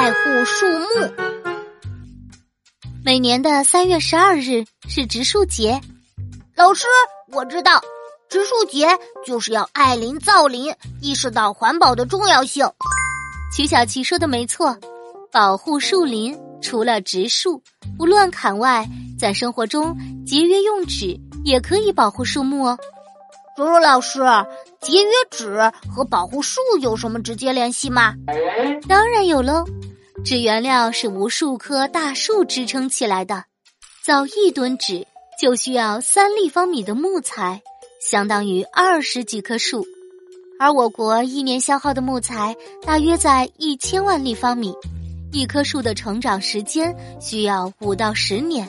爱护树木。每年的三月十二日是植树节。老师，我知道，植树节就是要爱林造林，意识到环保的重要性。曲小琪说的没错，保护树林除了植树不乱砍外，在生活中节约用纸也可以保护树木哦。柔柔老师，节约纸和保护树有什么直接联系吗？当然有喽，纸原料是无数棵大树支撑起来的，造一吨纸就需要三立方米的木材，相当于二十几棵树。而我国一年消耗的木材大约在一千万立方米，一棵树的成长时间需要五到十年，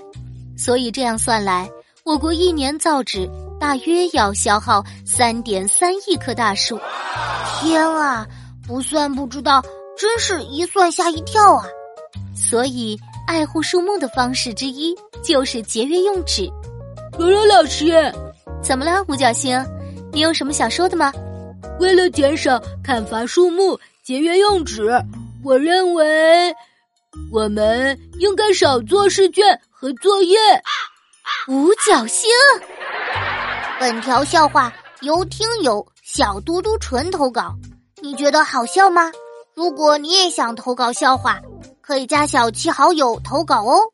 所以这样算来，我国一年造纸。大约要消耗三点三亿棵大树，天啊！不算不知道，真是一算吓一跳啊！所以，爱护树木的方式之一就是节约用纸。柔柔老师，怎么了，五角星？你有什么想说的吗？为了减少砍伐树木、节约用纸，我认为我们应该少做试卷和作业。五角星。本条笑话由听友小嘟嘟纯投稿，你觉得好笑吗？如果你也想投稿笑话，可以加小七好友投稿哦。